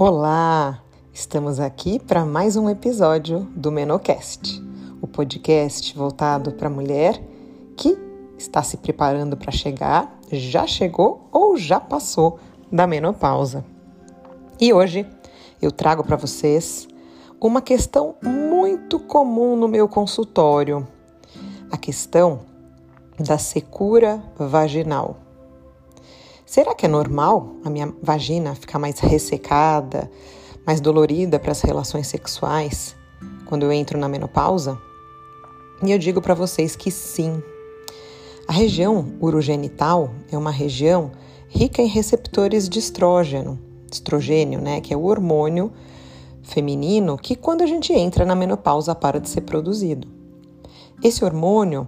Olá! Estamos aqui para mais um episódio do Menocast, o podcast voltado para a mulher que está se preparando para chegar, já chegou ou já passou da menopausa. E hoje eu trago para vocês uma questão muito comum no meu consultório, a questão da secura vaginal. Será que é normal a minha vagina ficar mais ressecada, mais dolorida para as relações sexuais quando eu entro na menopausa? E eu digo para vocês que sim. A região urogenital é uma região rica em receptores de estrógeno, estrogênio, né, que é o hormônio feminino que quando a gente entra na menopausa para de ser produzido. Esse hormônio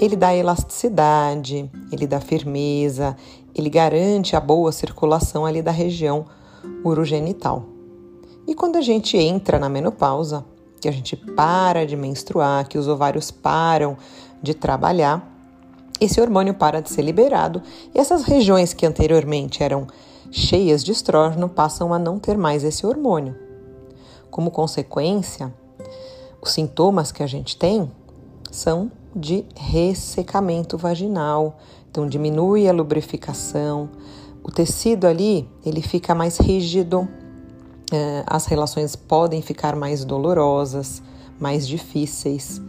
ele dá elasticidade, ele dá firmeza, ele garante a boa circulação ali da região urogenital. E quando a gente entra na menopausa, que a gente para de menstruar, que os ovários param de trabalhar, esse hormônio para de ser liberado e essas regiões que anteriormente eram cheias de estrógeno passam a não ter mais esse hormônio. Como consequência, os sintomas que a gente tem são de ressecamento vaginal. Então diminui a lubrificação, o tecido ali ele fica mais rígido, é, as relações podem ficar mais dolorosas, mais difíceis.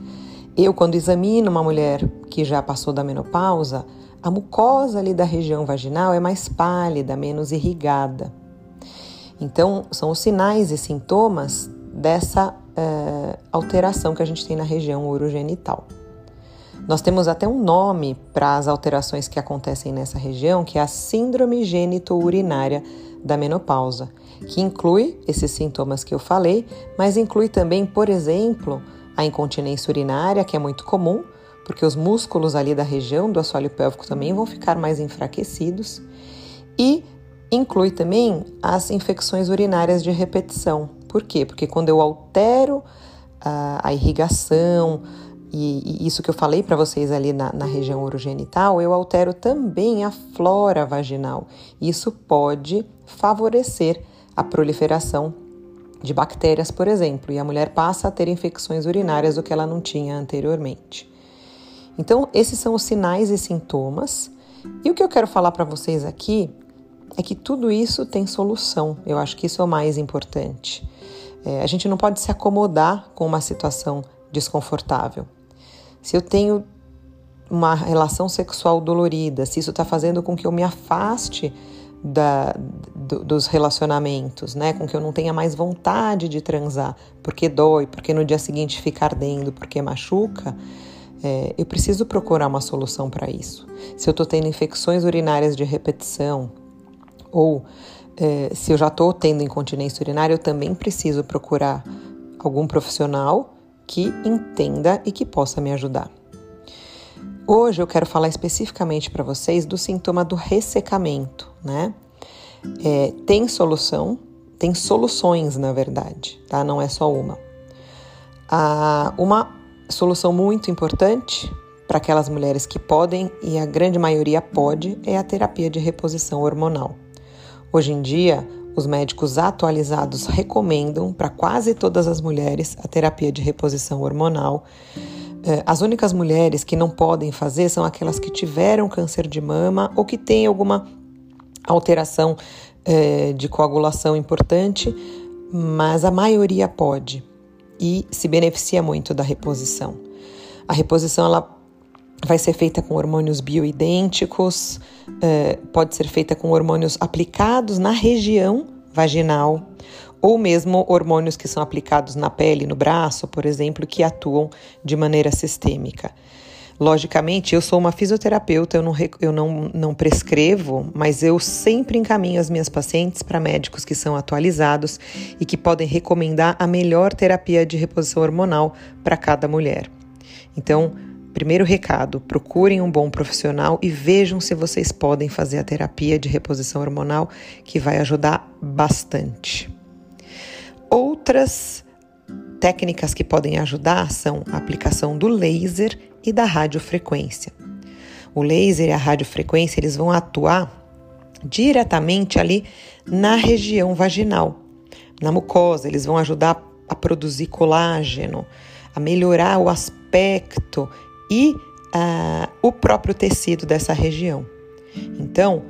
Eu, quando examino uma mulher que já passou da menopausa, a mucosa ali da região vaginal é mais pálida, menos irrigada. Então, são os sinais e sintomas dessa é, alteração que a gente tem na região urogenital. Nós temos até um nome para as alterações que acontecem nessa região, que é a Síndrome Gênito-Urinária da Menopausa, que inclui esses sintomas que eu falei, mas inclui também, por exemplo, a incontinência urinária, que é muito comum, porque os músculos ali da região do assoalho pélvico também vão ficar mais enfraquecidos, e inclui também as infecções urinárias de repetição. Por quê? Porque quando eu altero a, a irrigação, e, e isso que eu falei para vocês ali na, na região urogenital, eu altero também a flora vaginal. Isso pode favorecer a proliferação de bactérias, por exemplo, e a mulher passa a ter infecções urinárias do que ela não tinha anteriormente. Então, esses são os sinais e sintomas. E o que eu quero falar para vocês aqui é que tudo isso tem solução. Eu acho que isso é o mais importante. É, a gente não pode se acomodar com uma situação desconfortável se eu tenho uma relação sexual dolorida, se isso está fazendo com que eu me afaste da, do, dos relacionamentos, né? Com que eu não tenha mais vontade de transar, porque dói, porque no dia seguinte fica ardendo, porque machuca, é, eu preciso procurar uma solução para isso. Se eu estou tendo infecções urinárias de repetição, ou é, se eu já estou tendo incontinência urinária, eu também preciso procurar algum profissional que entenda e que possa me ajudar. Hoje eu quero falar especificamente para vocês do sintoma do ressecamento, né? É, tem solução, tem soluções na verdade, tá? Não é só uma. Ah, uma solução muito importante para aquelas mulheres que podem, e a grande maioria pode, é a terapia de reposição hormonal. Hoje em dia, os médicos atualizados recomendam para quase todas as mulheres a terapia de reposição hormonal. Eh, as únicas mulheres que não podem fazer são aquelas que tiveram câncer de mama ou que têm alguma alteração eh, de coagulação importante, mas a maioria pode e se beneficia muito da reposição. A reposição ela vai ser feita com hormônios bioidênticos, é, pode ser feita com hormônios aplicados na região vaginal, ou mesmo hormônios que são aplicados na pele, no braço, por exemplo, que atuam de maneira sistêmica. Logicamente, eu sou uma fisioterapeuta, eu não, eu não, não prescrevo, mas eu sempre encaminho as minhas pacientes para médicos que são atualizados e que podem recomendar a melhor terapia de reposição hormonal para cada mulher. Então, Primeiro recado: procurem um bom profissional e vejam se vocês podem fazer a terapia de reposição hormonal, que vai ajudar bastante. Outras técnicas que podem ajudar são a aplicação do laser e da radiofrequência. O laser e a radiofrequência eles vão atuar diretamente ali na região vaginal. na mucosa, eles vão ajudar a produzir colágeno, a melhorar o aspecto e uh, o próprio tecido dessa região. Então,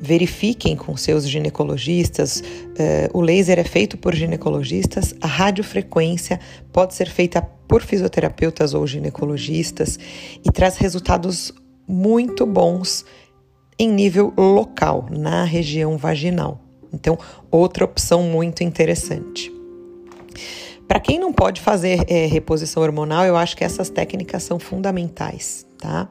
verifiquem com seus ginecologistas. Uh, o laser é feito por ginecologistas, a radiofrequência pode ser feita por fisioterapeutas ou ginecologistas e traz resultados muito bons em nível local, na região vaginal. Então, outra opção muito interessante. Para quem não pode fazer é, reposição hormonal, eu acho que essas técnicas são fundamentais, tá?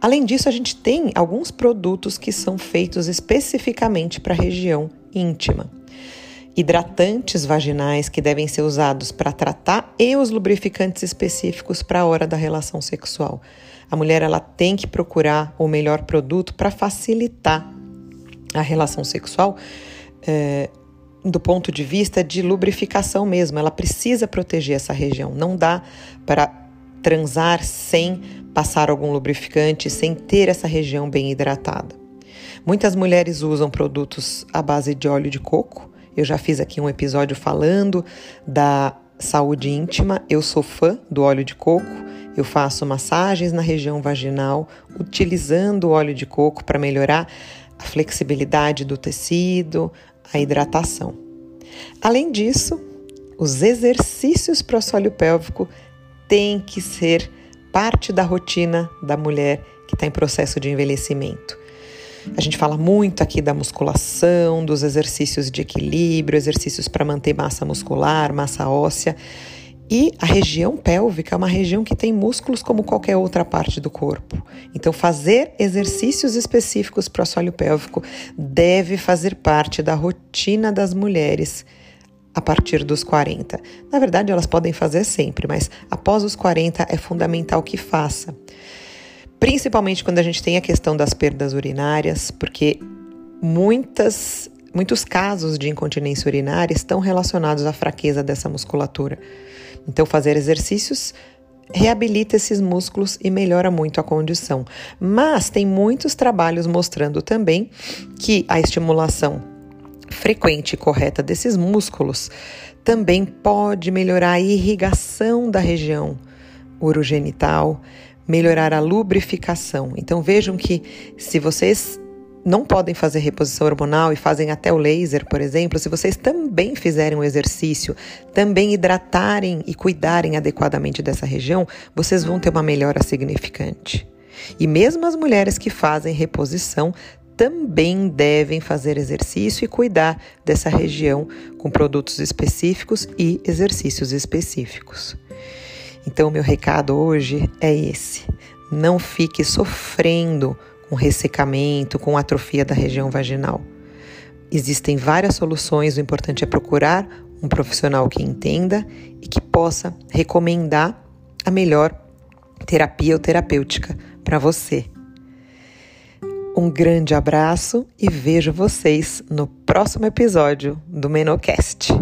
Além disso, a gente tem alguns produtos que são feitos especificamente para a região íntima. Hidratantes vaginais que devem ser usados para tratar e os lubrificantes específicos para a hora da relação sexual. A mulher ela tem que procurar o melhor produto para facilitar a relação sexual, é, do ponto de vista de lubrificação mesmo. Ela precisa proteger essa região. Não dá para transar sem passar algum lubrificante, sem ter essa região bem hidratada. Muitas mulheres usam produtos à base de óleo de coco. Eu já fiz aqui um episódio falando da saúde íntima. Eu sou fã do óleo de coco. Eu faço massagens na região vaginal utilizando o óleo de coco para melhorar a flexibilidade do tecido, a hidratação. Além disso, os exercícios para o assoalho pélvico têm que ser parte da rotina da mulher que está em processo de envelhecimento. A gente fala muito aqui da musculação, dos exercícios de equilíbrio, exercícios para manter massa muscular, massa óssea. E a região pélvica é uma região que tem músculos como qualquer outra parte do corpo. Então, fazer exercícios específicos para o assoalho pélvico deve fazer parte da rotina das mulheres a partir dos 40. Na verdade, elas podem fazer sempre, mas após os 40 é fundamental que faça. Principalmente quando a gente tem a questão das perdas urinárias, porque muitas muitos casos de incontinência urinária estão relacionados à fraqueza dessa musculatura. Então, fazer exercícios reabilita esses músculos e melhora muito a condição. Mas tem muitos trabalhos mostrando também que a estimulação frequente e correta desses músculos também pode melhorar a irrigação da região urogenital, melhorar a lubrificação. Então vejam que se vocês não podem fazer reposição hormonal e fazem até o laser, por exemplo, se vocês também fizerem um exercício, também hidratarem e cuidarem adequadamente dessa região, vocês vão ter uma melhora significante. E mesmo as mulheres que fazem reposição também devem fazer exercício e cuidar dessa região com produtos específicos e exercícios específicos. Então, meu recado hoje é esse: não fique sofrendo com ressecamento, com atrofia da região vaginal. Existem várias soluções, o importante é procurar um profissional que entenda e que possa recomendar a melhor terapia ou terapêutica para você. Um grande abraço e vejo vocês no próximo episódio do Menocast.